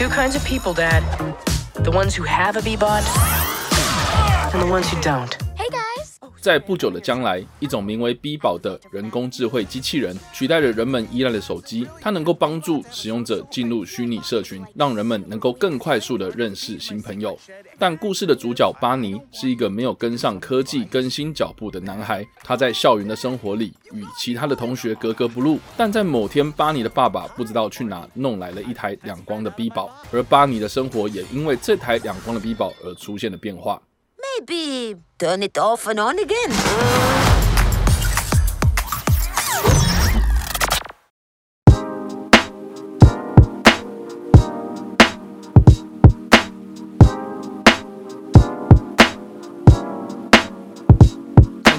Two kinds of people, Dad. The ones who have a B-bot and the ones who don't. 在不久的将来，一种名为 B 宝的人工智慧机器人取代了人们依赖的手机。它能够帮助使用者进入虚拟社群，让人们能够更快速地认识新朋友。但故事的主角巴尼是一个没有跟上科技更新脚步的男孩。他在校园的生活里与其他的同学格格不入。但在某天，巴尼的爸爸不知道去哪弄来了一台两光的 B 宝，而巴尼的生活也因为这台两光的 B 宝而出现了变化。Maybe turn it off and on again.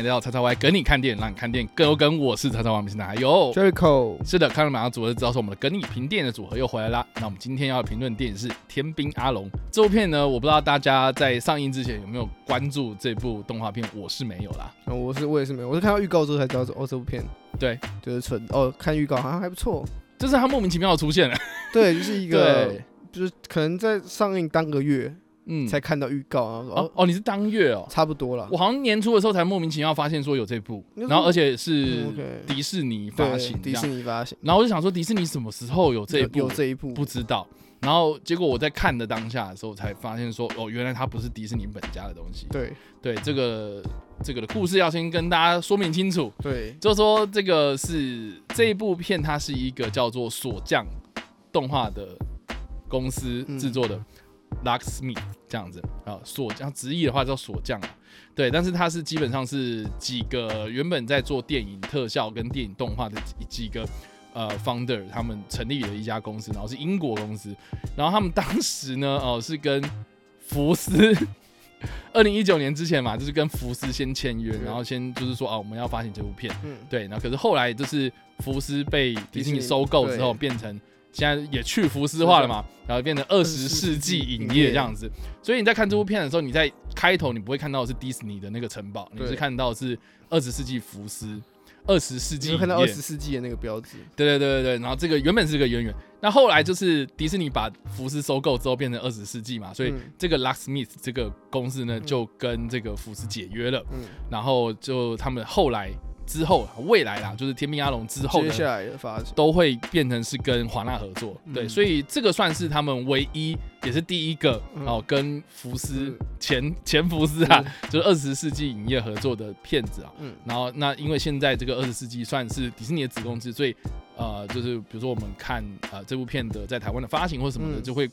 迎来到叉叉 Y 跟你看电影，让你看电影更有梗。我是叉叉 Y 明星的还有 Jericho，是的，看了马上组合就知道是我们的跟你评电影的组合又回来啦。那我们今天要评论电影是《天兵阿龙》这部片呢，我不知道大家在上映之前有没有关注这部动画片，我是没有啦。哦我是我也是没有，我是看到预告之后才知道说哦这部片对，就是纯哦看预告好像还不错，就是它莫名其妙的出现了。对，就是一个 对，就是可能在上映当个月嗯，才看到预告，然后说哦哦哦，你是当月哦。差不多了。我，好像年初的时候才莫名其妙发现说有这部，然后而且是迪士尼发行这迪士，尼发行。然后我就想说迪士尼什么时候有这一部？有这一部。不知道。然后结果我在看的当下的时候，才发现说，哦，原来它不是迪士尼本家的东西。对。对，这个这个的故事要先跟大家说明清楚，对。就是说这个是这一部片，它是一个叫做锁匠动画的公司嗯。制作的 Locksmith 这样子啊，锁匠直译的话叫锁匠啊，对，但是它是基本上是几个原本在做电影特效跟电影动画的几几个。呃，founder 他们成立了一家公司，然后是英国公司，然后他们当时呢，哦、是跟福斯，二零一九年之前嘛，就是跟福斯先签约，然后先就是说啊，我们要发行这部片，嗯。对，那可是后来就是福斯被迪士尼收购之后，变成现在也去福斯化了嘛，然后变成二十世纪影业。这样子。所以你在看这部片的时候，你在开头你不会看到的是迪士尼的那个城堡，你是看到的是二十世纪福斯。二十世纪你看到二业。十世纪的那个标志，对对对对对，然后这个原本是个渊源，那后来就是迪士尼把福斯收购之后变成二十世纪嘛，所以嗯。这个 Locksmith 这个公司呢就跟这个福斯解约了，嗯，然后就他们后来之后未来啦，就是天命阿龙之后接下来的发展，都会变成是跟华纳合作，嗯。对，所以这个算是他们唯一也是第一个、嗯。哦跟福斯嗯。前前福斯啊，就是二十世纪影业合作的片子啊。嗯。然后那因为现在这个二十世纪算是迪士尼的子公司，所以呃就是比如说我们看呃这部片的在台湾的发行或什么的，嗯。就会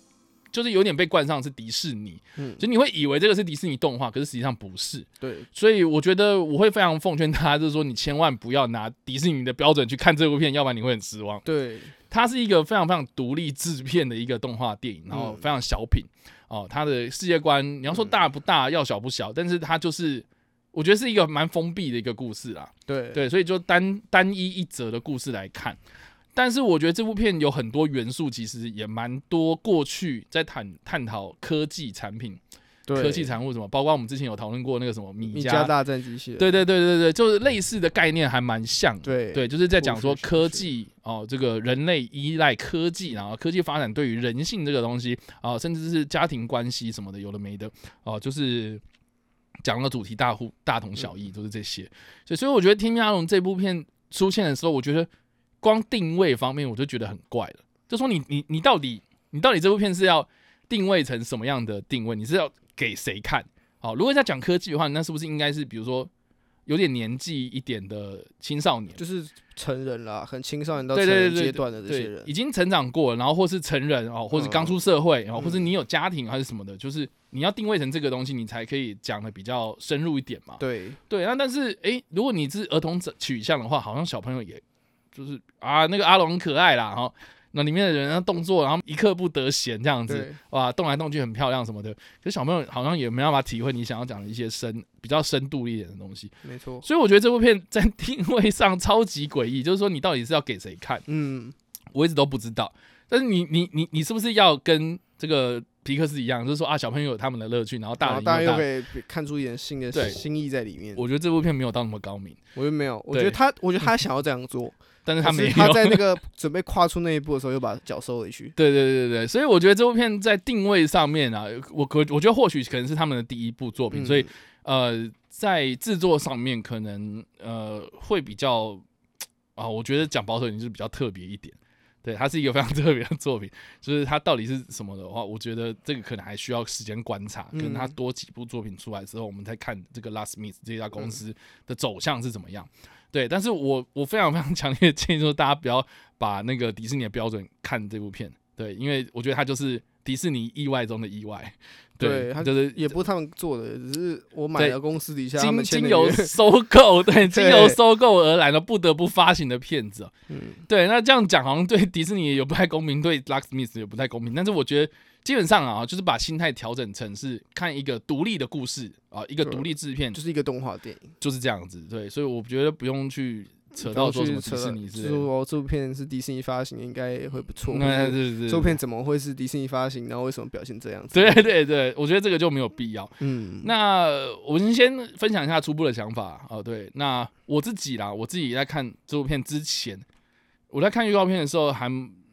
就是有点被冠上是迪士尼，嗯，就你会以为这个是迪士尼动画，可是实际上不是。对，所以我觉得我会非常奉劝大家，就是说你千万不要拿迪士尼的标准去看这部片，要不然你会很失望。对，它是一个非常非常独立制片的一个动画电影，然后嗯非常小品哦。它的世界观你要说大不大，要小不小，但是它就是我觉得是一个蛮封闭的一个故事啦。对，对，所以就单单一一则的故事来看。但是我觉得这部片有很多元素，其实也蛮多过去在探探讨科技产品、科技产物什么，包括我们之前有讨论过那个什么米家大战机器人，对对对对对，就是类似的概念还蛮像的。对。对，就是在讲说科技哦，这个人类依赖科技，然后科技发展对于人性这个东西啊，甚至是家庭关系什么的，有的没的。哦，就是讲的主题大户大同小异，就是这些。所以，所以我觉得《天命阿龙》这部片出现的时候，我觉得光定位方面我就觉得很怪了。就说你你你到底你到底这部片是要定位成什么样的定位？你是要给谁看？好，如果在讲科技的话，那是不是应该是比如说有点年纪一点的青少年？就是成人啦，很青少年到对成人阶段的这些对，人已，经成长过了，然后或是成人哦，或是刚出社会，然后、嗯或是你有家庭还是什么的，就是你要定位成这个东西，你才可以讲的比较深入一点嘛。对，对，那但是诶，如果你是儿童取向的话，好像小朋友也就是啊那个阿龙很可爱啦，哈。那里面的人动作，然后一刻不得闲这样子，哇，动来动去很漂亮什么的。可是小朋友好像也没办法体会你想要讲的一些深比较深度一点的东西。没错，所以我觉得这部片在定位上超级诡异，就是说你到底是要给谁看，嗯，我一直都不知道。但是你你你你是不是要跟这个皮克斯一样，就是说啊，小朋友有他们的乐趣，然后大人大大家又可以看出一点新的对新意在里面。我觉得这部片没有到那么高明，我觉得没有，我觉得他，我觉得他想要这样做，但是他没有。他在那个准备跨出那一步的时候，又把脚收回去。对对对对对，所以我觉得这部片在定位上面啊，我可我觉得或许可能是他们的第一部作品，嗯所以呃，在制作上面可能呃会比较啊，我觉得讲保守一点就是比较特别一点。对，它是一个非常 特别的作品，就是它到底是什么的话，我觉得这个可能还需要时间观察，可能它嗯。多几部作品出来之后，我们再看这个 Last Miss 这家公司的走向是怎么样。对，但是我我非常非常 强烈的建议说，大家不要把那个迪士尼的标准看这部片，对，因为我觉得它就是迪士尼意外中的意外，对它就是也不是他们做的，只是我买对了公司底下他经们经由收购，对，经由收购而来的不得不发行的片子哦、嗯，对，那这样讲好像对迪士尼也不太公平，对 Lucksmith 也不太公平。但是我觉得基本上啊，就是把心态调整成是看一个独立的故事啊，一个独立制片就是一个动画电影，就是这样子。对，所以我觉得不用去扯到说什么迪士尼之类的。说哦，这部片是迪士尼发行，应该会不错。对对对，这部片怎么会是迪士尼发行？然后为什么表现这样子？对对对，我觉得这个就没有必要。嗯，那我们先分享一下初步的想法哦。对，那我自己啦，我自己在看这部片之前，我在看预告片的时候还，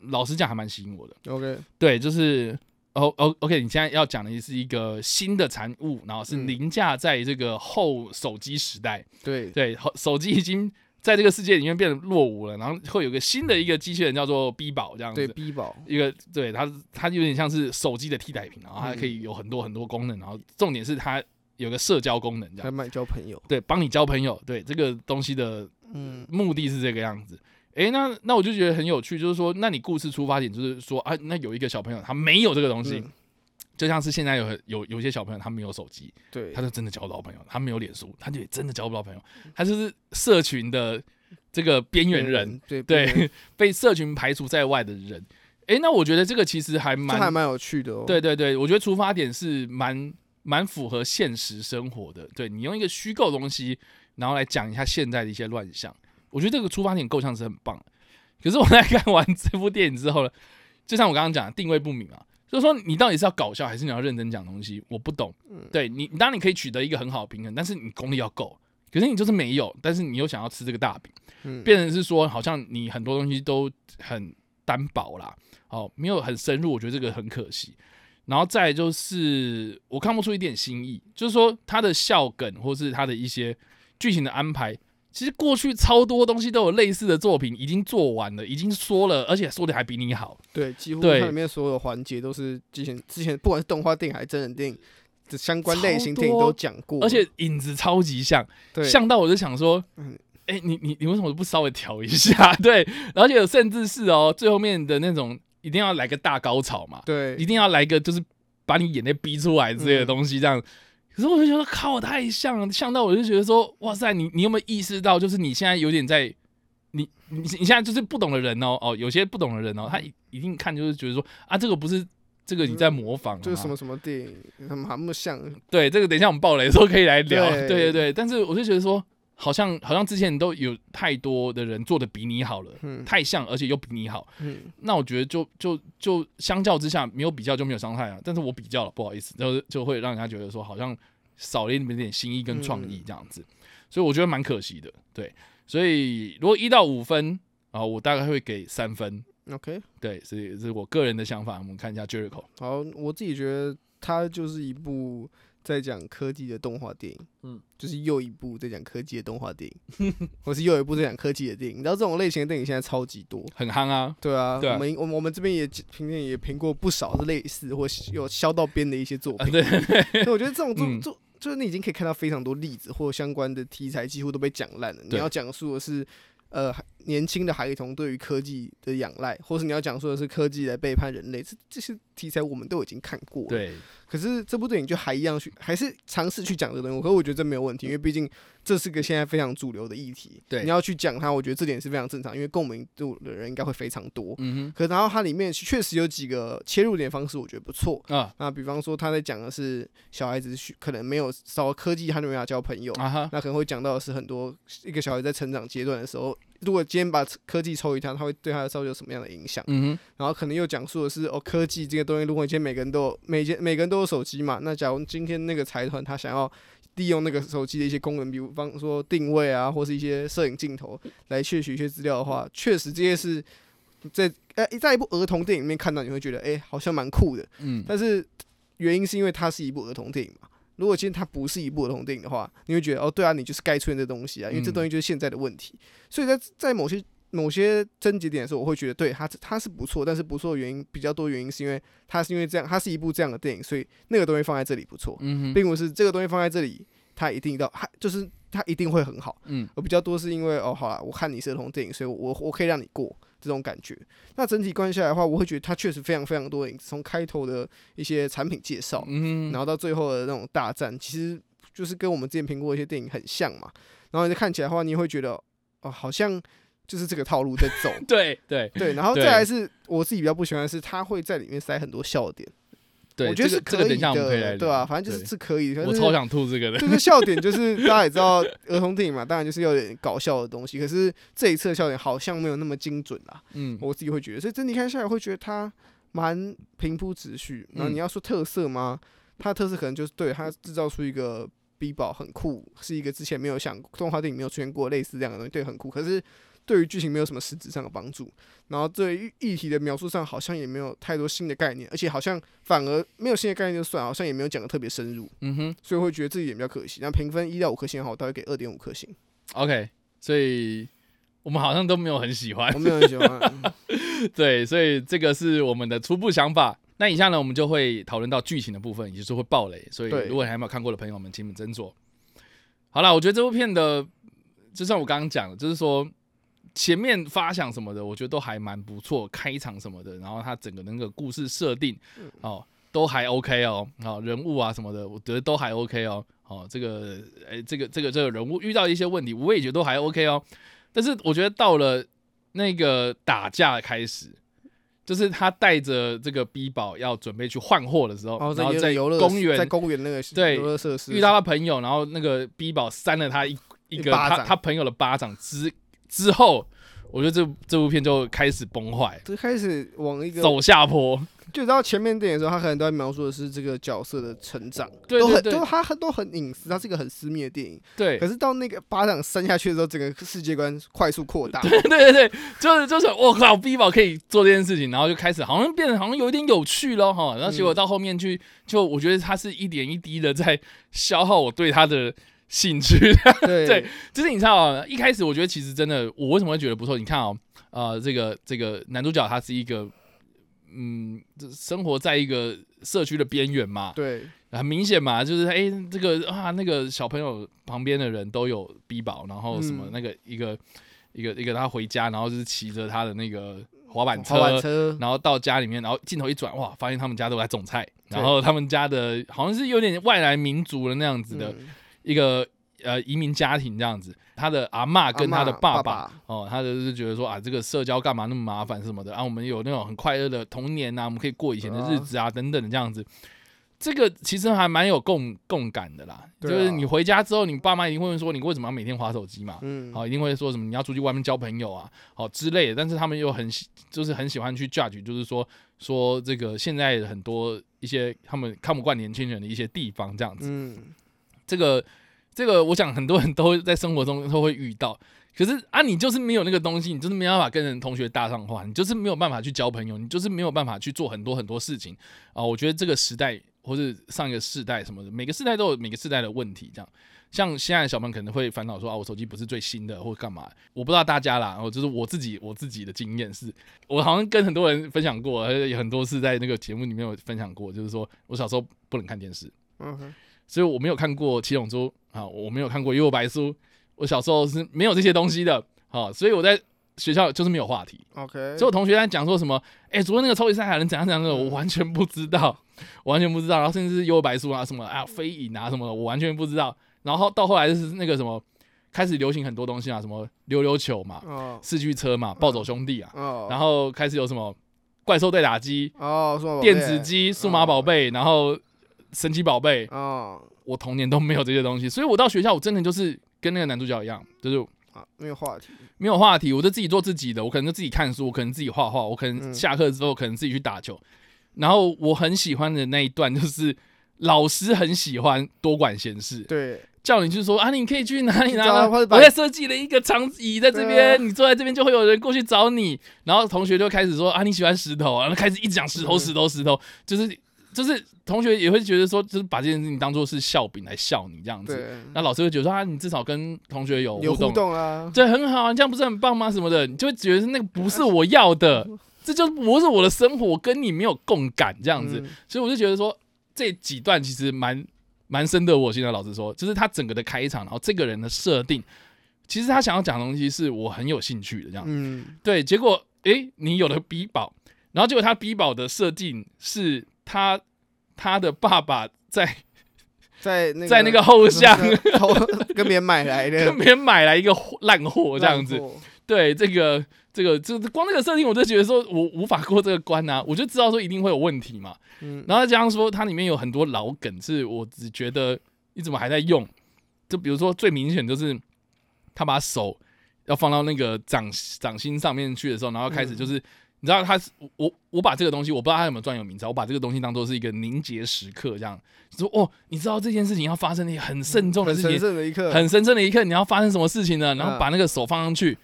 老实讲还蛮吸引我的。OK，对，就是哦哦，OK，你现在要讲的是一个新的产物，然后是嗯凌驾在这个后手机时代，对，对，后手机已经在这个世界里面变得落伍了，然后会有个新的一个机器人叫做 B 宝这样对子。，B 宝，一个对它，它有点像是手机的替代品，然后它嗯可以有很多很多功能，然后重点是它有个社交功能，这样还蛮交朋友。对，帮你交朋友，对这个东西的嗯，目的是这个样子。诶，那那我就觉得很有趣，就是说，那你故事出发点就是说啊，那有一个小朋友他没有这个东西，嗯就像是现在有有有些小朋友他没有手机，对他，就真的交不到朋友，他没有脸书，他就也真的交不到朋友，他就是社群的这个边缘人，，对对，被社群排除在外的人。诶，那我觉得这个其实还蛮还蛮有趣的哦。对对对，我觉得出发点是蛮蛮符合现实生活的。对你用一个虚构的东西，然后来讲一下现在的一些乱象，我觉得这个出发点构想是很棒。可是我在看完这部电影之后呢，就像我刚刚讲的，定位不明啊，就是说你到底是要搞笑还是你要认真讲东西，我不懂。对你，当然你可以取得一个很好的平衡，但是你功力要够。可是你就是没有，但是你又想要吃这个大饼，嗯，变成是说好像你很多东西都很单薄啦，哦，没有很深入，我觉得这个很可惜。然后再就是我看不出一点新意，就是说他的笑梗或是他的一些剧情的安排，其实过去超多东西都有类似的作品已经做完了，已经说了，而且说的还比你好。对，几乎它里面所有环节都是之前之前不管是动画电影还是真人电影的相关类型电影都讲过，而且影子超级像，对像到我就想说嗯，哎、你你你为什么不稍微调一下？对，而且甚至是哦，最后面的那种一定要来个大高潮嘛，对一定要来个就是把你眼泪逼出来之类的东西，这样。可是我就觉得靠，太像了，像到我就觉得说，哇塞，你你有没有意识到，就是你现在有点在，你你你现在就是不懂的人哦哦，有些不懂的人哦，他一一定看就是觉得说啊，这个不是这个你在模仿、啊，就是什么什么电影，他们还那么像，对，这个等一下我们爆雷的时候可以来聊。对对对对，但是我就觉得说，好像好像之前都有太多的人做的比你好了，嗯太像，而且又比你好。嗯，那我觉得就就就相较之下，没有比较就没有伤害啊。但是我比较了，不好意思，就就会让人家觉得说，好像少了一点点新意跟创意这样子，所以我觉得蛮可惜的。对，所以如果一到五分啊，我大概会给三分。OK，对，所以这是我个人的想法。我们看一下 Jericho。好，我自己觉得它就是一部在讲科技的动画电影，嗯嗯，就是又一部在讲科技的动画电影，或是又一部在讲科技的电影。你知道这种类型的电影现在超级多，很夯啊，对啊，对啊我们我们我们这边也评鉴也评过不少是类似或有削到边的一些作啊品。对，对，我觉得这种 作嗯作就是你已经可以看到非常多例子或相关的题材几乎都被讲烂了。你要讲述的是，呃，年轻的孩童对于科技的仰赖，或是你要讲说的是科技来背叛人类，这这些题材我们都已经看过了。对，可是这部电影就还一样去，还是尝试去讲这个东西。可是我觉得这没有问题，因为毕竟这是个现在非常主流的议题。对你要去讲它，我觉得这点是非常正常，因为共鸣度的人应该会非常多。嗯哼可然后它里面确实有几个切入点方式，我觉得不错。哼，啊那比方说他在讲的是小孩子需可能没有少了科技，他就没法交朋友。啊，那可能会讲到的是很多一个小孩在成长阶段的时候，如果今天把科技抽离他，他会对它的造就有什么样的影响？嗯然后可能又讲述的是哦，科技这个东西，如果今天每个人都有每件每个人都有手机嘛，那假如今天那个财团他想要利用那个手机的一些功能，比方说定位啊，或是一些摄影镜头来窃取一些资料的话，确实这些是在呃在一部儿童电影里面看到，你会觉得哎、好像蛮酷的。嗯，但是原因是因为它是一部儿童电影嘛。如果今天它不是一部儿童电影的话，你会觉得哦，对啊，你就是该出现这东西啊，因为这嗯。东西就是现在的问题。所以在在某些某些症结点的时候，我会觉得对它它是不错，但是不错的原因比较多，原因是因为它是因为这样，它是一部这样的电影，所以那个东西放在这里不错，嗯，并不是这个东西放在这里，它一定到它就是它一定会很好。嗯。我比较多是因为哦，好了，我看你是儿童电影，所以我我可以让你过这种感觉。那整体观下来的话，我会觉得它确实非常非常多的影子，从开头的一些产品介绍，嗯，然后到最后的那种大战，其实就是跟我们之前评过的一些电影很像嘛。然后你看起来的话，你也会觉得哦，好像就是这个套路在走。对对对，然后再来是我自己比较不喜欢的是，它会在里面塞很多笑点，对，我觉得是可以的，对吧、反正就是是可以我超想吐这个的，就是笑点，就是大家也知道 儿童电影嘛，当然就是有点搞笑的东西。可是这一次的笑点好像没有那么精准啦，嗯我自己会觉得。所以整体看下来，会觉得它蛮平铺直叙。然后嗯你要说特色吗？它的特色可能就是对它制造出一个 B 宝很酷，是一个之前没有想动画电影没有出现过类似这样的东西，对，很酷。可是对于剧情没有什么实质上的帮助，然后对于议题的描述上好像也没有太多新的概念，而且好像反而没有新的概念就算，好像也没有讲的特别深入。嗯哼所以会觉得这一点比较可惜。那评分一到五颗星的话，我大概给二点五颗星，，OK，所以我们好像都没有很喜欢我，没有很喜欢。对，所以这个是我们的初步想法。那以下呢，我们就会讨论到剧情的部分，也就是会爆雷。所以如果还没有看过的朋友们，请你们斟酌。好了，我觉得这部片的，就像我刚刚讲的，就是说前面发想什么的，我觉得都还蛮不错，开场什么的，然后他整个那个故事设定哦，都还 OK 哦，好、人物啊什么的，我觉得都还 OK 哦。哦，这个，哎，这个这个这个人物遇到一些问题，我也觉得都还 OK 哦。但是我觉得到了那个打架开始，就是他带着这个 B 宝要准备去换货的时候，然后然后在游乐公园在公园那个对游乐设施遇到他朋友，然后那个 B 宝扇了他一一个他他朋友的巴掌之之后，我觉得这这部片就开始崩坏，就开始往一个走下坡。就到前面电影的时候，他可能都在描述的是这个角色的成长，对对对都很都他很都很隐私，它是一个很私密的电影。对可是到那个巴掌扇下去的时候，整个世界观快速扩大。对 对对，就是就是我靠，B 宝可以做这件事情，然后就开始好像变得好像有一点有趣了。哈，然后结果到后面去，就我觉得他是一点一滴的在消耗我对他的兴趣。对。对就是你知道啊，一开始我觉得其实真的，我为什么会觉得不错？你看哦，呃，这个这个男主角他是一个，嗯，生活在一个社区的边缘嘛，对。很明显嘛，就是哎、这个啊，那个小朋友旁边的人都有逼宝，然后什么嗯。那个一个、一个一个他回家，然后就是骑着他的那个滑板车，滑板车，然后到家里面，然后镜头一转，哇，发现他们家都在种菜，然后他们家的好像是有点外来民族的那样子的嗯一个呃移民家庭这样子，他的阿妈跟他的爸爸哦，他就是觉得说啊，这个社交干嘛那么麻烦什么的啊，我们有那种很快乐的童年啊，我们可以过以前的日子啊，等等的这样子。这个其实还蛮有共共感的啦，就是你回家之后，你爸妈一定会问说你为什么要每天划手机嘛，嗯，好、一定会说什么你要出去外面交朋友啊，好、之类的。但是他们又很喜，就是很喜欢去 judge，就是说说这个现在很多一些他们看不惯年轻人的一些地方这样子。嗯，这个这个，我想很多人都会在生活中都会遇到。可是啊，你就是没有那个东西，你就是没办法跟人同学搭上话，你就是没有办法去交朋友，你就是没有办法去做很多很多事情啊。我觉得这个时代或是上一个世代什么的，每个世代都有每个世代的问题。这样，像现在小朋友可能会烦恼说啊，我手机不是最新的，或干嘛？我不知道大家啦，我就是我自己我自己的经验是，我好像跟很多人分享过，而且有很多次在那个节目里面有分享过，就是说我小时候不能看电视。嗯哼，所以我没有看过《七龙珠》啊，我没有看过《幽游白书》，我小时候是没有这些东西的。好、所以我在学校就是没有话题。OK，所以我同学在讲说什么，哎、昨天那个超级赛亚人怎样怎样的，我完全不知道，我完全不知道。然后甚至是幽游白书啊什么啊飞影啊什么的，我完全不知道。然后到后来就是那个什么，开始流行很多东西啊，什么溜溜球嘛、哦四驱车嘛、暴走兄弟啊，哦，然后开始有什么怪兽对打机、哦，电子机、数码宝贝，然后神奇宝贝，哦。我童年都没有这些东西，所以我到学校我真的就是跟那个男主角一样，就是啊，没有话题，没有话题，我就自己做自己的，我可能就自己看书，我可能自己画画，我可能嗯。下课之后可能自己去打球。然后我很喜欢的那一段就是老师很喜欢多管闲事，对，叫你去说啊，你可以去哪里哪里，找或者把我在设计了一个长椅在这边，啊。你坐在这边就会有人过去找你。然后同学就开始说啊，你喜欢石头啊，然后开始一直讲石头嗯。石头石头，就是就是同学也会觉得说，就是把这件事情当做是笑柄来笑你这样子。那老师会觉得说啊，你至少跟同学有有互互动，啊，对，很好啊，这样不是很棒吗？什么的，你就会觉得那个不是我要的，这就不是我的生活，我跟你没有共感这样子。嗯所以我就觉得说这几段其实蛮蛮深得我心的。老实说，就是他整个的开场，然后这个人的设定，其实他想要讲的东西是我很有兴趣的这样。嗯，对，结果诶，你有了 B 宝，然后结果他 B 宝的设定是他他的爸爸在 在那个在那个后巷 偷 跟别人买来的跟别人买来一个烂货这样子。对这个这个这光那个设定，我就觉得说我无法过这个关啊，我就知道说一定会有问题嘛。嗯，然后加上说它里面有很多老梗，是我只觉得你怎么还在用？就比如说最明显就是他把手要放到那个掌掌心上面去的时候，然后开始就是、你知道他是我我把这个东西我不知道他有没有专有名词，我把这个东西当做是一个凝结时刻这样，说哦，你知道这件事情要发生的很慎重的很神事情，圣的一刻，很神圣的一刻，你要发生什么事情呢？然后嗯把那个手放上去，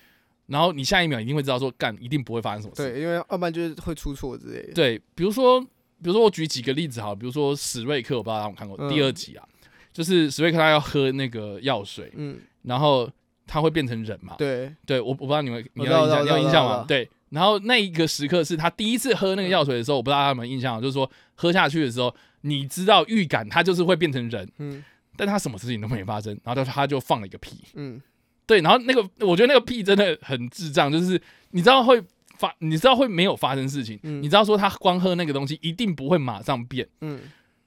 然后你下一秒一定会知道说干一定不会发生什么事。对，因为要不然就是会出错之类的，对，比如说，比如说我举几个例子哈，比如说史瑞克，我不知道大家有没有看过、嗯第二集啊，就是史瑞克他要喝那个药水，嗯，然后他会变成人嘛？对，对，我我不知道你们你有印象，你有印象？吗对，然后那一个时刻是他第一次喝那个药水的时候，我不知道他有没有印象，就是说喝下去的时候，你知道预感他就是会变成人，嗯。但他什么事情都没发生，然后他他就放了一个屁，嗯，对，然后那个我觉得那个屁真的很智障，就是你知道会发，你知道会没有发生事情，嗯。你知道说他光喝那个东西一定不会马上变，嗯，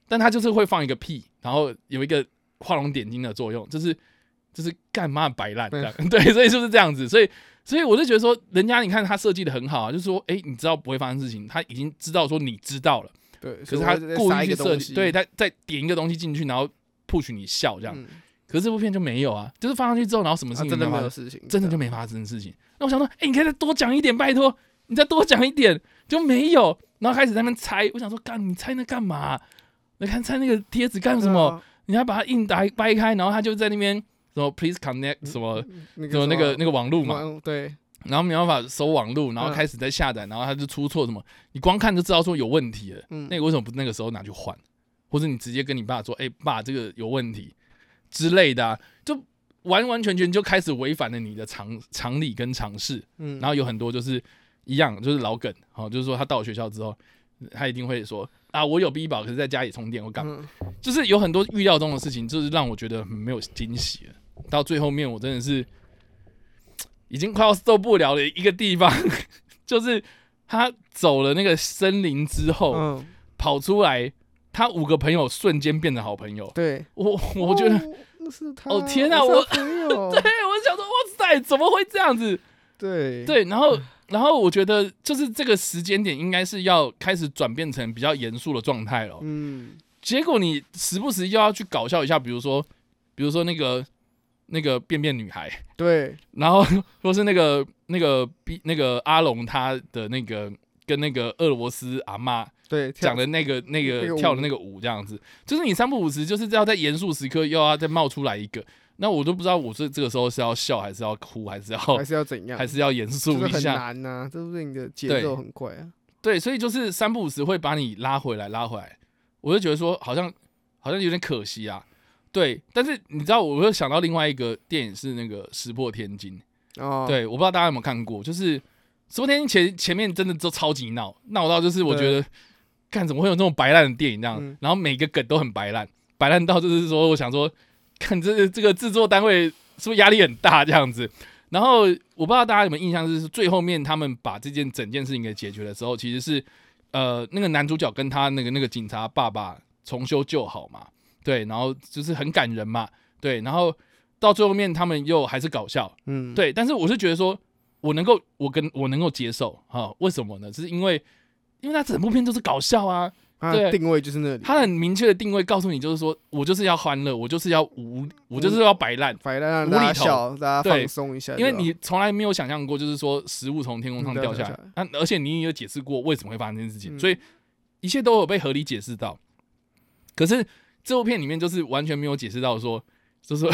但他就是会放一个屁，然后有一个画龙点睛的作用，就是就是干嘛摆烂这样，对，所以就是这样子，所以所以我就觉得说，人家你看他设计的很好啊，就是说，哎，你知道不会发生事情，他已经知道说你知道了，对，可是他故意去设计，对，他再点一个东西进去，然后 push 你笑这样，嗯，可是这部片就没有啊，就是放上去之后，然后什么事情啊真的没发生没有事情，真的就没发生事情。那我想说，哎、你可以再多讲一点，拜托，你再多讲一点，就没有。然后开始在那边猜，我想说，干你猜那干嘛？你看猜那个贴纸干什么？啊？你还把它硬打掰开，然后他就在那边什么 please connect 什么那什么那个那个个网路嘛，对，然后没办法搜网路，然后嗯开始在下载，然后他就出错什么，你光看就知道说有问题了。嗯，那个为什么不那个时候拿去换，或者你直接跟你爸说，哎、爸，这个有问题之类的、啊，就完完全全就开始违反了你的常常理跟常识。嗯，然后有很多就是一样，就是老梗，好、就是说他到了学校之后，他一定会说啊，我有 B 宝，可是在家里充电，我干嘛？嗯就是有很多预料中的事情，就是让我觉得很没有惊喜了。到最后面，我真的是已经快要受不了的一个地方，就是他走了那个森林之后，嗯，跑出来，他五个朋友瞬间变成好朋友。对，我我觉得，哦是他，哦天哪是他我，对我想说，哇塞，怎么会这样子？对对，然后然后我觉得就是这个时间点应该是要开始转变成比较严肃的状态了。嗯，结果你时不时又要去搞笑一下，比如说比如说那个那个便便女孩，对，然后 或是那个那个 B 那个阿龙他的那个跟那个俄罗斯阿妈对，讲的那个那那个跳的那个舞这样子，就是你三不五时就是要在严肃时刻又要再冒出来一个，那我都不知道我是这个时候是要笑还是要哭还是要还是要怎样？还是要严肃一下。很难呐，这不是你的节奏很快啊。对，所以就是三不五时会把你拉回来拉回来，我就觉得说好像好像有点可惜啊，对，但是你知道我又想到另外一个电影是那个《石破天惊》，哦，对，我不知道大家有没有看过，就是《石破天惊》前前面真的都超级闹，闹到就是我觉得，看怎么会有这种白烂的电影这样，嗯然后每个梗都很白烂，白烂到就是说，我想说，看这个这个制作单位是不是压力很大这样子？然后我不知道大家有没有印象，就是最后面他们把这件整件事情给解决的时候，其实是呃那个男主角跟他那个那个警察爸爸重修旧好嘛，对，然后就是很感人嘛，对，然后到最后面他们又还是搞笑，嗯，对，但是我是觉得说我能够我跟我能够接受哈、为什么呢？是因为因为他整部片都是搞笑啊，对定位就是那里，他很明确的定位告诉你，就是说我就是要欢乐，我就是要无，我就是要摆烂。反正让大家无厘头，大家放松一下，因为你从来没有想象过，就是说食物从天空上嗯掉下来那、而且你也有解释过为什么会发生这件事情，嗯所以一切都有被合理解释到。可是这部片里面就是完全没有解释到说，就是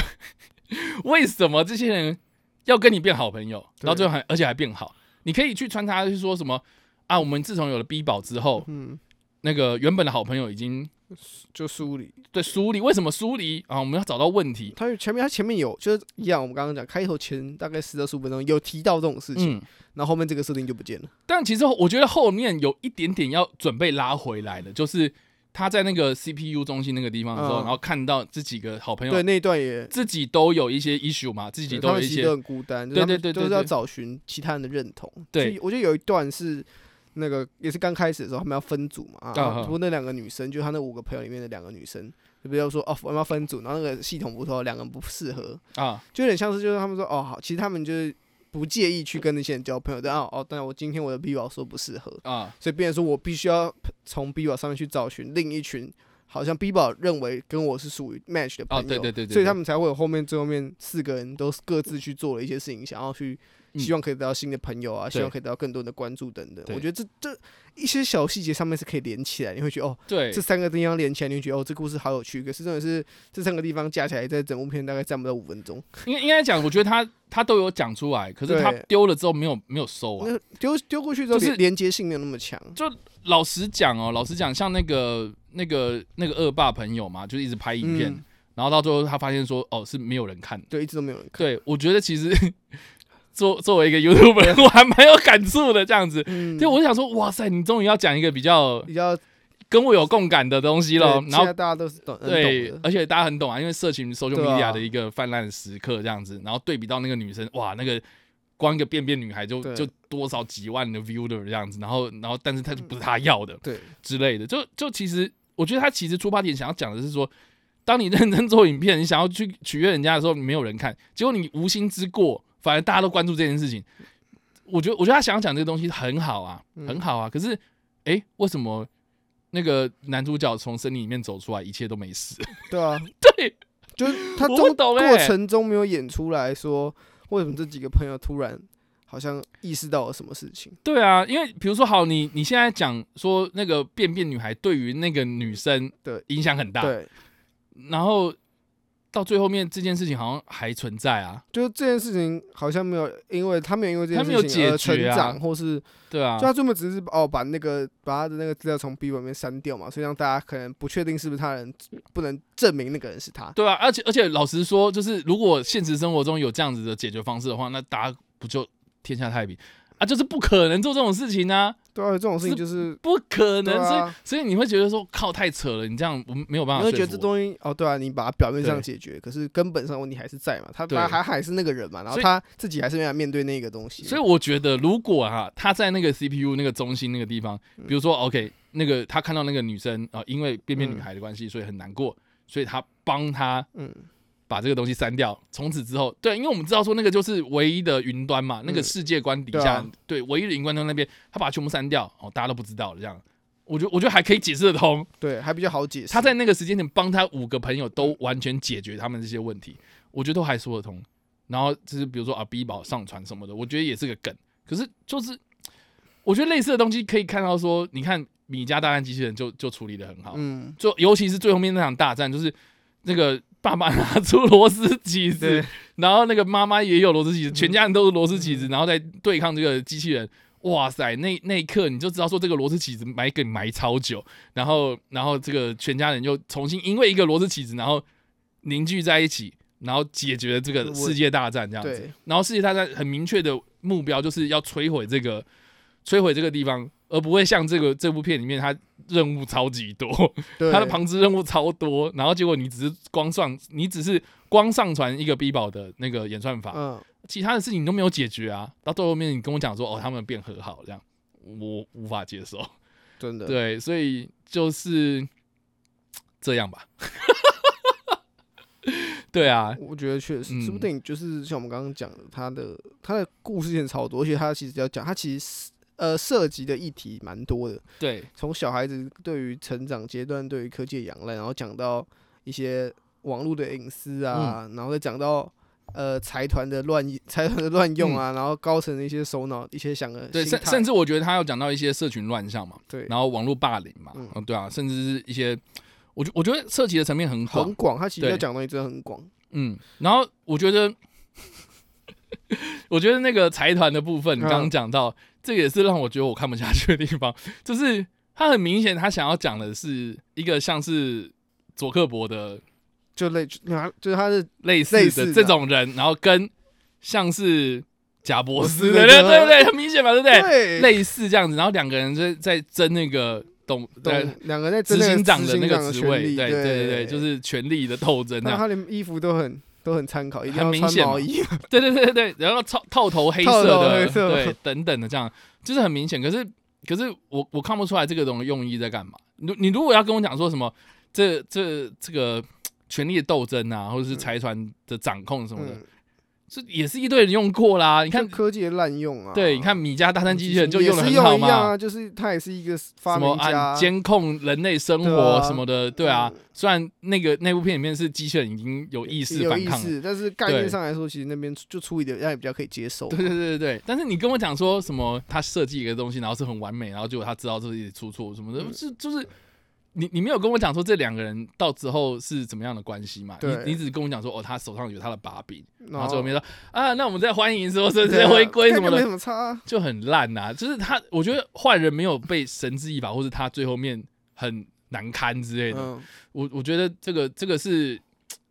为什么这些人要跟你变好朋友，对到最后还而且还变好。你可以去穿插去说什么啊？我们自从有了 B 宝之后，嗯，那个原本的好朋友已经就疏离。对疏离，为什么疏离啊？我们要找到问题。他前面他前面有就是一样，我们刚刚讲开头前大概十到十五分钟有提到这种事情，嗯，然后后面这个设定就不见了。但其实我觉得后面有一点点要准备拉回来的，就是他在那个 CPU 中心那个地方的时候，嗯。然后看到这几个好朋友对，那一段也自己都有一些 issue 嘛，自己对都有一些他们其实都很孤单，对就是他们对对都是要找寻其他人的认同。对。所以我觉得有一段是那个也是刚开始的时候，他们要分组嘛，啊啊，不过那两个女生，就他那五个朋友里面的两个女生，就比如说哦，我们要分组，然后那个系统不错，两个人不适合，啊，就有点像是就是他们说哦好，其实他们就是不介意去跟那些人交朋友，但哦哦，但我今天我的 B 宝说不适合，啊，所以变成说我必须要从 B 宝上面去找寻另一群。好像 B 宝认为跟我是属于 match 的朋友，哦对对对对对所以他们才会有后面最后面四个人都各自去做了一些事情，想要去嗯希望可以得到新的朋友啊，希望可以得到更多人的关注等等。我觉得这这一些小细节上面是可以连起来，你会觉得哦，对这，三个地方连起来，你会觉得哦，这故事好有趣。可是真的是这三个地方加起来，在整部片大概占不到五分钟。应该应该讲，我觉得他他都有讲出来，可是他丢了之后没有没有收啊。那丢丢过去之后，就是连连接性没有那么强。就老实讲哦，老实讲，像那个那个那个恶霸朋友嘛，就是一直拍影片，嗯然后到最后他发现说，哦，是没有人看。对，一直都没有人看。对，我觉得其实作作为一个 YouTuber，我还蛮有感触的。这样子，嗯，对我就想说，哇塞，你终于要讲一个比较比较跟我有共感的东西了。然后大家都是懂，对。而且大家很懂啊，因为社群 social 对啊 media 的一个泛滥的时刻这样子，然后对比到那个女生，哇，那个光一个便便女孩就就多少几万的 viewer 这样子，然后然后但是她就不是她要的对，之类的，就就其实我觉得他其实出发点想要讲的是说，当你认真做影片，你想要去取悦人家的时候，没有人看，结果你无心之过，反而大家都关注这件事情。我觉得，我觉得他想要讲这个东西很好啊，嗯很好啊。可是，诶，为什么那个男主角从森林里面走出来，一切都没事？对啊，对，就是他我中不懂欸过程中没有演出来说，为什么这几个朋友突然好像意识到了什么事情？对啊，因为比如说，好，你你现在讲说那个便便女孩对于那个女生的影响很大，对，然后到最后面这件事情好像还存在啊，就是这件事情好像没有，因为他没有因为这件事情而成长，或是对啊就，他专门只是哦把那个把他的那个资料从 B 里面删掉嘛，所以让大家可能不确定是不是他人，不能证明那个人是他。对啊，而且而且老实说，就是如果现实生活中有这样子的解决方式的话，那大家不就天下太平啊？就是不可能做这种事情啊，对啊，这种事情就是，不可能，所以啊，所以你会觉得说靠太扯了，你这样我没有办法。你会觉得这东西哦，对啊，你把它表面上解决，可是根本上问题还是在嘛，他对。他还还是那个人嘛，然后他自己还是没法面对那个东西，所以我觉得，如果哈、他在那个 CPU 那个中心那个地方，比如说 OK，那个他看到那个女生啊、呃因为便便女孩的关系，所以很难过，所以他帮他嗯，把这个东西删掉。从此之后，对，因为我们知道说那个就是唯一的云端嘛，那个嗯世界观底下，对啊对，唯一的云端端那边，他把它全部删掉，哦，大家都不知道了，这样。我觉得我觉得还可以解释得通，对，还比较好解释。他在那个时间点帮他五个朋友都完全解决他们这些问题，我觉得都还说得通。然后就是比如说啊，B 宝上传什么的，我觉得也是个梗。可是就是我觉得类似的东西可以看到说，你看米家大战机器人就就处理的很好，嗯，就尤其是最后面那场大战，就是那个爸爸拿出螺丝起子，然后那个妈妈也有螺丝起子，嗯。全家人都是螺丝起子，然后再对抗这个机器人。哇塞，那那一刻你就知道说这个螺丝起子埋梗埋超久，然后然后这个全家人又重新因为一个螺丝起子，然后凝聚在一起，然后解决了这个世界大战这样子。对，然后世界大战很明确的目标就是要摧毁这个摧毁这个地方，而不会像这个这部片里面它任务超级多，对，它的旁支任务超多，然后结果你只是光上你只是光上传一个 B 宝的那个演算法，嗯，其他的事情都没有解决啊，到最后面你跟我讲说哦他们变和好这样，我无法接受。真的，对，所以就是这样吧。对啊，我觉得确实，嗯。这部电影就是像我们刚刚讲的，他的他的故事线超多，而且他其实要讲，他其实呃涉及的议题蛮多的，对，从小孩子对于成长阶段对于科技的仰赖，然后讲到一些网络的隐私啊，然后再讲到呃财团的乱财团的乱用啊，然后高层的一些首脑一些想的对，甚甚至我觉得他要讲到一些社群乱象嘛，对，然后网络霸凌嘛，嗯嗯，对啊，甚至是一些，我觉我觉得涉及的层面很广很，广，他其实对要讲的东西真的很广，嗯，然后我觉得，我觉得那个财团的部分，你刚刚嗯讲到，这个也是让我觉得我看不下去的地方，就是他很明显，他想要讲的是一个像是佐克伯的就类就是他是类似的的这种人，然后跟像是贾伯斯的，对对对，很明显嘛，对不对？类似这样子，然后两个人在在争那个董对懂两个在执争行长的那个职位，对对对对就是权力的斗争然后。他连衣服都很都很参考，一定很要穿明显嘛。毛衣，对 对对对对，然后套套头黑色的，黑色。对等等的这样，就是很明显。可是可是我我看不出来这个东西用意在干嘛。你你如果要跟我讲说什么，这这这个权力的斗争啊，或者是财团的掌控什么的，嗯，这也是一堆人用过啦。你你看，科技的滥用啊，对，你看米家大战机器人就用的很好嘛。就是它也是一个发什么明家按，监控人类生活啊什么的，对啊嗯。虽然那个那部片里面是机器人已经有意识反抗了，但是概念上来说，其实那边就处理的让你比较可以接受。对对对对对，但是你跟我讲说什么他设计一个东西，然后是很完美，然后结果他知道自己出错什么的，嗯是就是你你没有跟我讲说这两个人到之后是怎么样的关系嘛？你你只跟我讲说哦，他手上有他的把柄，然然后最后面说啊，那我们再欢迎说是对啊再回归什么的没什，么差啊，就很烂呐、就是他，我觉得坏人没有被绳之以法，或是他最后面很难堪之类的。嗯，我我觉得这个这个是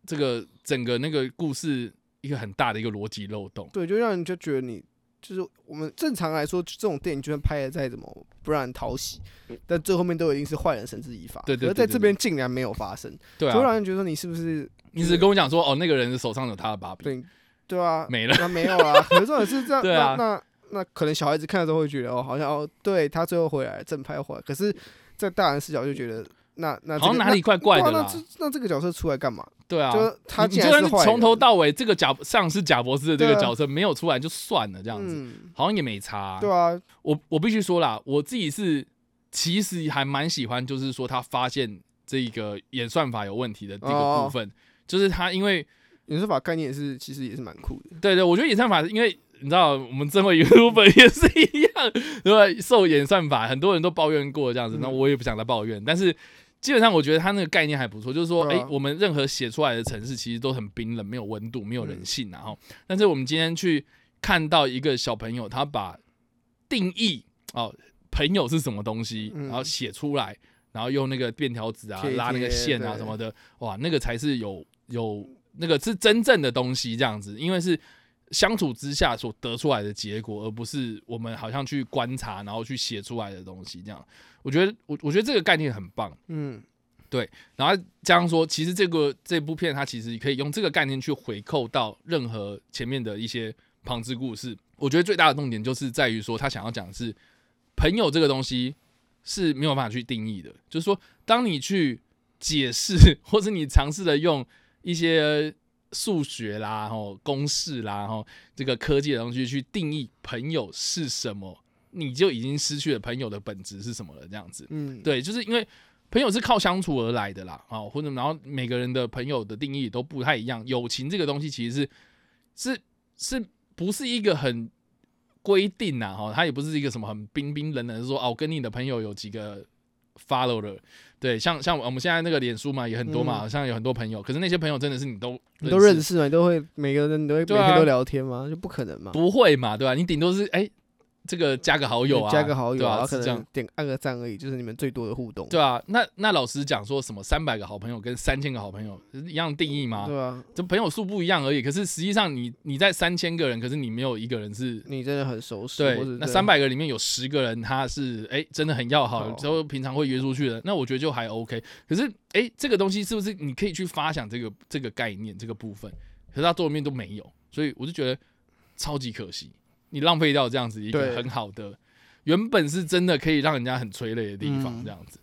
这个整个那个故事一个很大的一个逻辑漏洞。对，就让人就觉得你就是我们正常来说，这种电影就算拍的再怎么不让人讨喜，但最后面都一定是坏人绳之以法。对对对对可是在这边竟然没有发生，对啊，就让人觉得说你是不是你只跟我讲说哦，那个人手上有他的把柄，对对啊，没了。那没有啊，可是重点是这样，对啊。那那那可能小孩子看的时候会觉得哦，好像哦，对他最后回来正派回来，可是，在大人视角就觉得那那这个好像哪里怪怪的啦那对啊那。这那这个角色出来干嘛？对啊，就是他你你就竟然是坏算是从头到尾这个贾上是贾博士的这个角色没有出来就算了，这样子嗯，好像也没差啊。对啊，我我必须说啦，我自己是其实还蛮喜欢，就是说他发现这个演算法有问题的这个哦部分，就是他因为演算法概念也是其实也是蛮酷的。对对，我觉得演算法因为。你知道，我们这位 YouTube 也是一样，对吧？受演算法，很多人都抱怨过这样子，那嗯我也不想再抱怨。但是基本上，我觉得他那个概念还不错，就是说，哎、对啊。我们任何写出来的城市其实都很冰冷，没有温度，没有嗯人性、然后，但是我们今天去看到一个小朋友，他把定义哦，朋友是什么东西，嗯。然后写出来，然后用那个便条纸啊拉那个线啊什么的，哇，那个才是有有那个是真正的东西，这样子，因为是相处之下所得出来的结果，而不是我们好像去观察然后去写出来的东西。这样，我觉得我我觉得这个概念很棒。嗯，对然后加上说，其实这个这部片它其实可以用这个概念去回扣到任何前面的一些旁支故事。我觉得最大的重点就是在于说，他想要讲的是朋友这个东西是没有办法去定义的，就是说，当你去解释 或是你尝试的用一些数学啦、吼公式啦、吼这个科技的东西去定义朋友是什么，你就已经失去了朋友的本质是什么了。这样子，嗯，对，就是因为朋友是靠相处而来的啦，啊，或者然后每个人的朋友的定义都不太一样。友情这个东西其实是是是不是一个很规定呐？哈，它也不是一个什么很冰冰冷冷的说哦，我跟你的朋友有几个 follower，对，像像我们现在那个脸书嘛，也很多嘛，像有很多朋友，可是那些朋友真的是你都你都认识嘛，你都会每个人都会每天都聊天吗？就不可能嘛。不会嘛，对吧、你顶多是哎、这个加个好友啊，加个好友啊，可能。点按个赞而已，就是你们最多的互动。对啊，那那老实讲，说什么三百个好朋友跟三千个好朋友是一样定义吗？对啊，这朋友数不一样而已。可是实际上你，你在三千个人，可是你没有一个人是你真的很熟识，对。那三百个里面有十个人他是哎、真的很要好，好之后平常会约出去的，那我觉得就还 OK。可是哎、这个东西是不是你可以去发想这个这个概念这个部分？可是他桌面都没有，所以我就觉得超级可惜，你浪费掉这样子一个很好的，原本是真的可以让人家很催泪的地方，嗯这样子。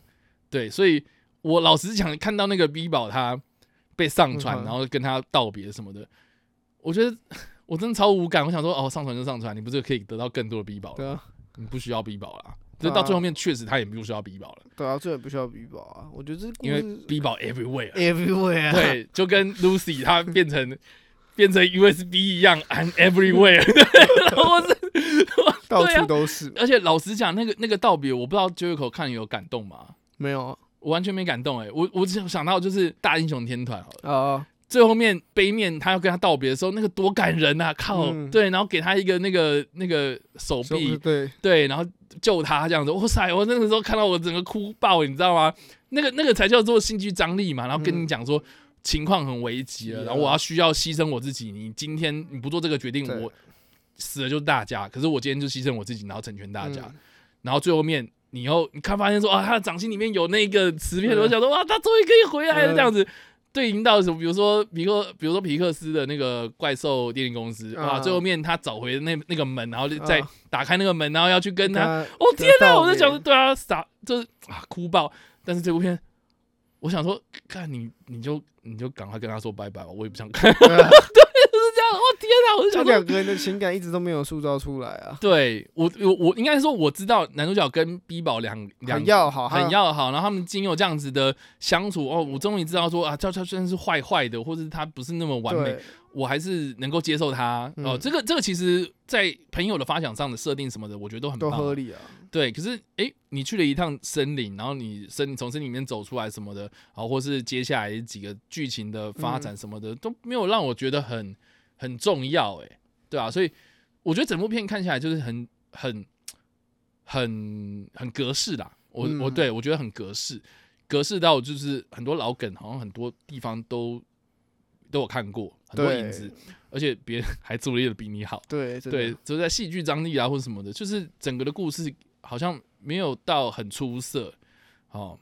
对，所以我老实讲，看到那个 B 宝他被上传，嗯然后跟他道别什么的，我觉得 我真的超无感。我想说，哦，上传就上传，你不是可以得到更多的 B 宝了？啊，你不需要 B 宝了。就到最后面，确实他也不需要 B 宝了，对啊，这也不需要 B 宝啊。我觉得这因为 B 宝 everywhere。everywhere，啊，对，就跟 Lucy 她变成变成 USB 一样，I'm everywhere 然后是，到处都是。而且老实讲，那个那个道别，我不知道 Jericho 看有感动吗？没有啊我完全没感动哎、我我只有想到就是大英雄天团好了，啊，最后面杯面他要跟他道别的时候，那个多感人啊！靠，嗯对，然后给他一个那个那个手臂，对，对，然后救他这样子，哇塞！我那个时候看到我整个哭爆，你知道吗？那个那个才叫做戏剧张力嘛。然后跟你讲说情况很危急了，嗯然后我要需要牺牲我自己。你今天你不做这个决定，我死了就是大家。可是我今天就牺牲我自己，然后成全大家。嗯然后最后面你又你看发现说啊，他的掌心里面有那个磁片，嗯我想说哇，他终于可以回来了嗯这样子。对应到什么？比如说皮克，比如说皮克斯的那个怪兽电力公司，啊最后面他找回那那个门，然后就再啊打开那个门，然后要去跟他他哦天哪！我就想说，对啊，傻就是啊哭爆。但是这部片，我想说，看你你就你就赶快跟他说拜拜吧，我也不想看。就是这样，哦天哪！我就这想说，两个人的情感一直都没有塑造出来啊，对我我我应该说我知道男主角跟 B 宝两两很要好，很要好，然后他们经有这样子的相处哦，我终于知道说啊，赵超虽然是坏坏的，或者是他不是那么完美，对，我还是能够接受他哦。嗯这个这个其实，在朋友的发想上的设定什么的，我觉得都很。都合理啊。对，可是诶，你去了一趟森林，然后你森从森林里面走出来什么的，然后或是接下来几个剧情的发展什么的，都没有让我觉得很很重要，诶，对啊，所以我觉得整部片看起来就是很很很很格式啦。我、我嗯对我觉得很格式，格式到就是很多老梗，好像很多地方都都有看过，很多影子，而且别人还做的比你好。对，对，就是在戏剧张力啊或者什么的，就是整个的故事好像没有到很出色。哦，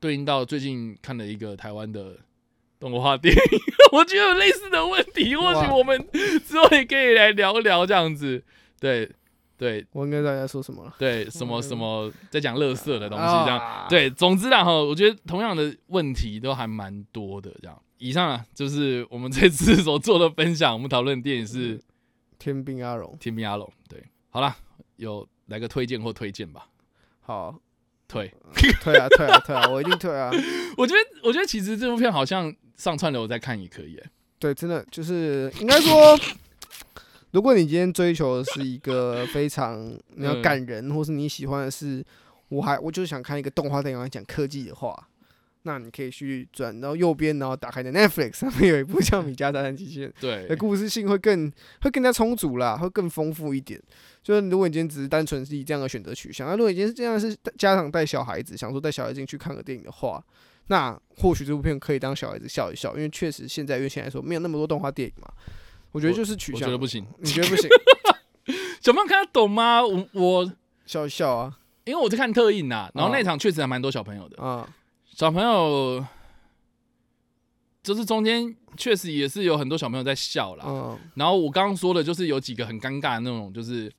对应到最近看了一个台湾的动画电影，我觉得有类似的问题，或许我们之后也可以来聊聊这样子。对对我应该大家说什么了？对，什么什么在讲乐色的东西这样。啊，对，总之啦哈，我觉得同样的问题都还蛮多的。这样，以上啊就是我们这次所做的分享。我们讨论的电影是《天兵阿龙，天兵阿龙》。对，好啦，有来个推荐或推荐吧？好，推。退啊退啊退啊，我一定退啊。我觉得，我觉得其实这部片好像上串流再看也可以、欸。对，真的就是应该说，如果你今天追求的是一个非常 你要嗯感人，或是你喜欢的是，我还我就是想看一个动画电影来讲科技的话，那你可以去转到右边，然后打开你的 Netflix 上面有一部叫《米家大战机器人》。对的，故事性会更会更加充足啦，会更丰富一点。就是如果你今天只是单纯是以这样的选择取向，那如果你今天是这样是家长带小孩子，想说带小孩进去看个电影的话，那或许这部片可以当小孩子笑一笑，因为确实现在因为现在来说没有那么多动画电影嘛。我觉得就是取向，我觉得不行。你觉得不行？小朋友看得懂吗？我我笑一笑啊因为我在看特映啊，然后哦那场确实还蛮多小朋友的。啊，小朋友就是中间确实也是有很多小朋友在笑啦。嗯，然后我刚刚说的就是有几个很尴尬的那种，就是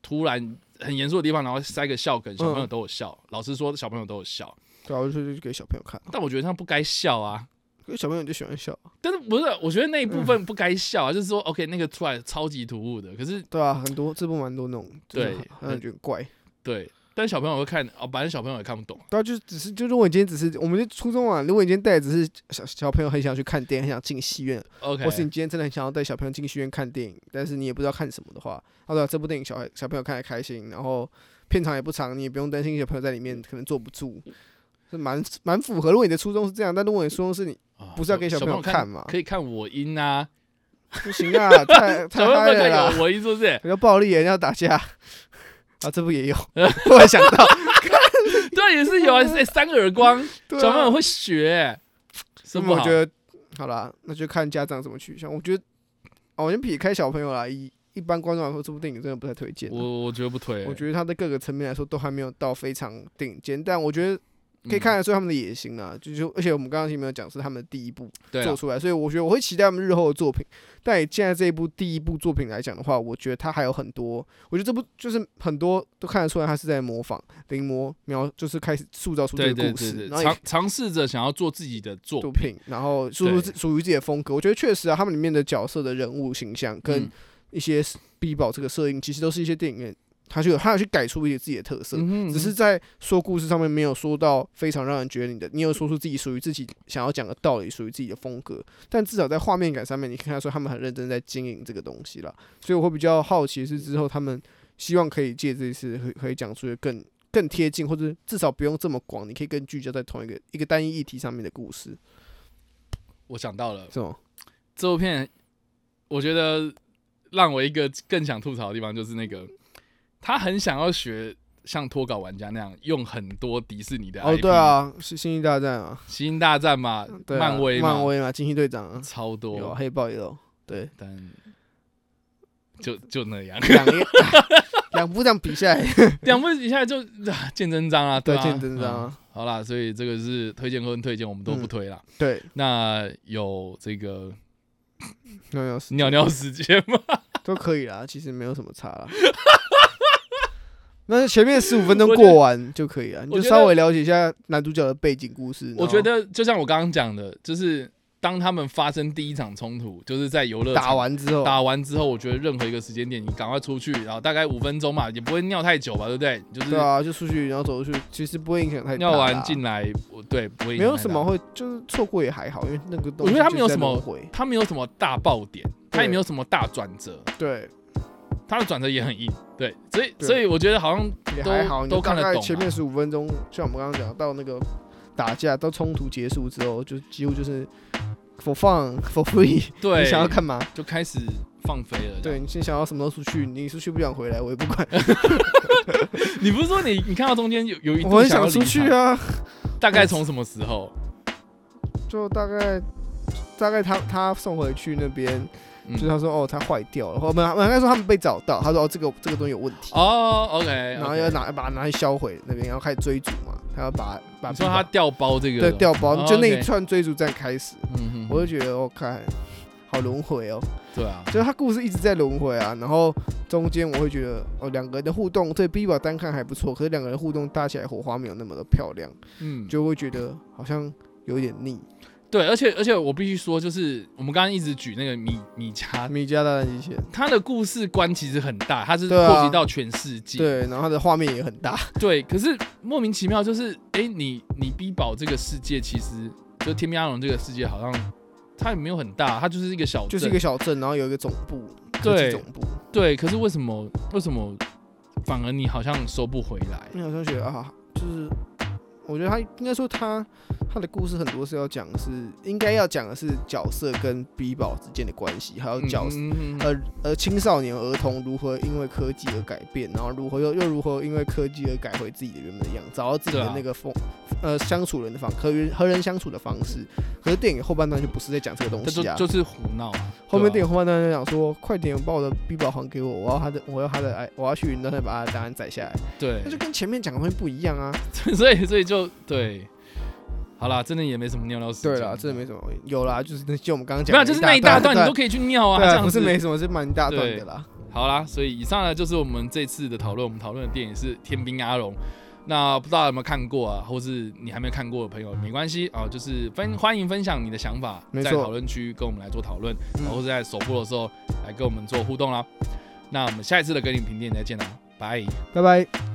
突然很严肃的地方，然后塞个笑梗，小朋友嗯都有笑。老实说，小朋友都有笑，对啊，我就说就给小朋友看，但我觉得他不该笑啊。因为小朋友就喜欢笑，但是不是？我觉得那一嗯部分不该笑啊，就是说，OK，那个出来超级突兀的，可是对啊，很多这部蛮多那种，对很让人觉得怪。对，但小朋友会看哦，反正小朋友也看不懂。对啊，就只是就如果你今天只是我们就初中啊，如果你今天带的只是小小朋友很想去看电影，很想进戏院，OK，或是你今天真的很想要带小朋友进戏院看电影，但是你也不知道看什么的话，啊对啊，这部电影小孩小朋友看得开心，然后片长也不长，你也不用担心小朋友在里面可能坐不住，是蛮蛮符合。如果你的初衷是这样，但如果你初衷是你啊不是要给小朋友看看嘛可以看我音啊，不行啊，太 太嗨了我一是不是？比较暴力，人家要打架。啊，这部也有，突然想到，对，也是有啊，是 三个耳光，对啊小朋友会学，是不好所以我觉。得好啦，那就看家长怎么取向。我觉得，哦，我先撇开小朋友啦，一一般观众来说，这部电影真的不太推荐啊。我我觉得不推，我觉得它的各个层面来说都还没有到非常顶尖，但我觉得可以看得出他们的野心啊。就就而且我们刚刚前面有讲是他们的第一部做出来，所以我觉得我会期待他们日后的作品。但以现在这一部第一部作品来讲的话，我觉得它还有很多，我觉得这部就是很多都看得出来他是在模仿临摹描，就是开始塑造出这个故事，然后尝尝试着想要做自己的作作品，然后输出自属于自己的风格。我觉得确实啊，他们里面的角色的人物形象跟嗯一些 B 宝这个摄影，其实都是一些电影院他就有他有去改出一些自己的特色。嗯哼只是在说故事上面没有说到非常让人觉得你的，你有说出自己属于自己想要讲的道理，属于自己的风格，但至少在画面感上面，你看得出他们很认真在经营这个东西了。所以我会比较好奇是之后他们希望可以借这一次可以可以讲出一个更更贴近，或者至少不用这么广，你可以更聚焦在同一个一个单一议题上面的故事，我想到了什么？这部片，我觉得让我一个更想吐槽的地方就是那个，他很想要学像脱稿玩家那样用很多迪士尼的 IP, 哦，对，啊，是星际大战啊，星星大战嘛，对啊，漫威嘛，漫威嘛，惊奇队长啊，超多。有啊，黑豹也有，对，但就就那样，两个 两部这样比下来，两部比下来就啊见真章啊，对，啊，见真章好啦，所以这个是推荐跟推荐，我们都不嗯推啦。对，那有这个 尿尿时尿尿时间吗？都可以啦，其实没有什么差啦。那前面十五分钟过完就可以了，你就稍微了解一下男主角的背景故事。我觉得就像我刚刚讲的，就是当他们发生第一场冲突，就是在游乐场打完之后，打完之后，我觉得任何一个时间点，你赶快出去，然后大概五分钟嘛，也不会尿太久吧，对不对？就是对啊，就出去然后走出去，其实不会影响太大。尿完进来，我对不会影没响太大有什么会，就是错过也还好，因为那个东我觉得他没有什么他没有什么大爆点，他也没有什么大转折，对，他的转折也很硬，对，所以所以我觉得好像都也还好，你都看得懂啊。前面十五分钟，像我们刚刚讲到那个打架到冲突结束之后，就几乎就是 for fun for free，对。你想要干嘛？就开始放飞了。对，你先想要什么时候出去，你出去不想回来，我也不管，你不是说你你看到中间有有一我很想出去，啊，大概从什么时候？就大概大概他他送回去那边，嗯。就是他说哦他坏掉了，或不应该说他们被找到，他说哦这个这个东西有问题，哦，OK，然后要拿把它拿去销毁那边，然后开始追逐嘛，他要把把你说他掉包这个？对调包，哦就那一串追逐战开始，嗯哼我就觉得我看好轮回哦。对啊，就是他故事一直在轮回啊，然后中间我会觉得哦，两个人的互动对 B 宝单看还不错，可是两个人互动搭起来火花没有那么的漂亮，嗯，就会觉得好像有一点腻。对，而且而且我必须说，就是我们刚刚一直举那个米米家，米家大战机器人，他的故事观其实很大，他是对啊扩及到全世界。对，然后它的画面也很大，对，可是莫名其妙就是，哎，你你 B 宝这个世界其实就天边阿龙这个世界好像它也没有很大，它就是一个小镇，就是一个小镇，然后有一个总部，科技对总部，对，可是为什么为什么反而你好像收不回来？你好像觉得啊，就是我觉得他应该说他他的故事很多是要讲的是应该要讲的是角色跟 B 宝之间的关系，还有角色。嗯嗯嗯呃呃，青少年儿童如何因为科技而改变，然后如何又又如何因为科技而改回自己的原本的样子，找到自己的那个风、呃相处人的方和人和人相处的方式。可是电影后半段就不是在讲这个东西啊，就就是胡闹啊。后面电影后半段就讲说，快点把我的 B 宝还给我，我要他的我要他的哎，我要去云端再把他的答案载下来。对那，就跟前面讲的东西不一样啊。所以所以就对，好啦，真的也没什么尿尿时间。对啦，真的没什么，有啦，就是那就我们刚刚讲没有，就是那一大段你都可以去尿啊，不是没什么，是蛮大段的啦。好啦，所以以上呢就是我们这次的讨论。我们讨论的电影是《天兵阿龙》，那不知道有没有看过啊，或是你还没有看过的朋友，没关系啊，就是分欢迎分享你的想法，在讨论区跟我们来做讨论，嗯然后是在首播的时候来跟我们做互动啦。那我们下一次的跟你评电影再见啦，拜。拜拜。